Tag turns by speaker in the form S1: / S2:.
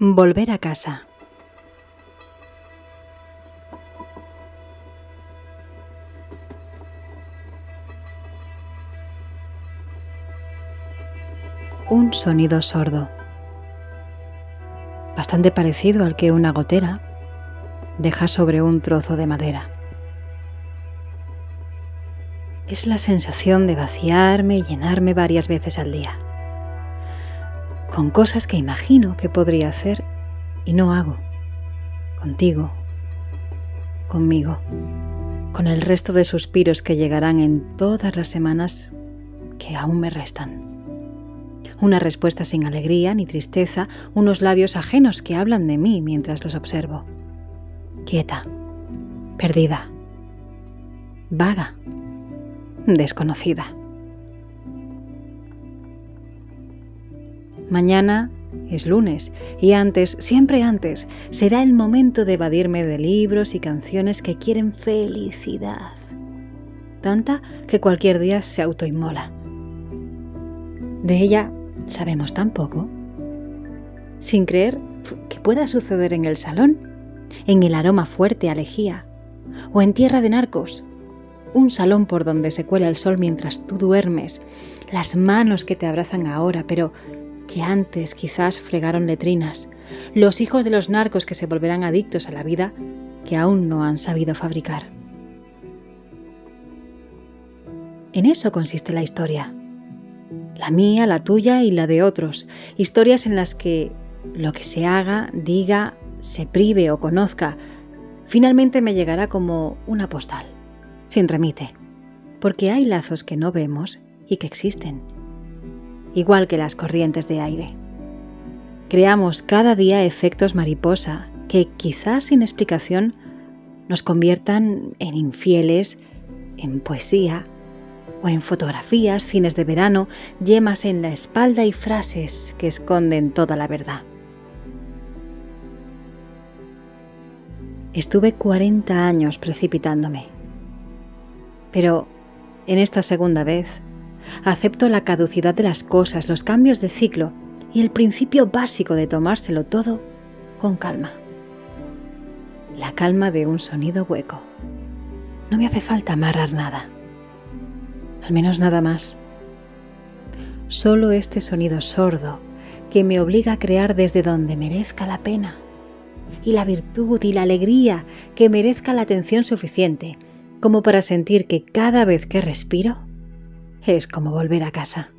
S1: Volver a casa. Un sonido sordo, bastante parecido al que una gotera deja sobre un trozo de madera. Es la sensación de vaciarme y llenarme varias veces al día con cosas que imagino que podría hacer y no hago. Contigo, conmigo, con el resto de suspiros que llegarán en todas las semanas que aún me restan. Una respuesta sin alegría ni tristeza, unos labios ajenos que hablan de mí mientras los observo. Quieta, perdida, vaga, desconocida. Mañana es lunes y antes, siempre antes, será el momento de evadirme de libros y canciones que quieren felicidad. Tanta que cualquier día se autoinmola. De ella sabemos tan poco. Sin creer que pueda suceder en el salón, en el aroma fuerte a lejía o en tierra de narcos. Un salón por donde se cuela el sol mientras tú duermes, las manos que te abrazan ahora, pero que antes quizás fregaron letrinas, los hijos de los narcos que se volverán adictos a la vida que aún no han sabido fabricar. En eso consiste la historia. La mía, la tuya y la de otros. Historias en las que lo que se haga, diga, se prive o conozca, finalmente me llegará como una postal, sin remite, porque hay lazos que no vemos y que existen igual que las corrientes de aire. Creamos cada día efectos mariposa que quizás sin explicación nos conviertan en infieles, en poesía o en fotografías, cines de verano, yemas en la espalda y frases que esconden toda la verdad. Estuve 40 años precipitándome, pero en esta segunda vez Acepto la caducidad de las cosas, los cambios de ciclo y el principio básico de tomárselo todo con calma. La calma de un sonido hueco. No me hace falta amarrar nada. Al menos nada más. Solo este sonido sordo que me obliga a crear desde donde merezca la pena. Y la virtud y la alegría que merezca la atención suficiente como para sentir que cada vez que respiro es como volver a casa.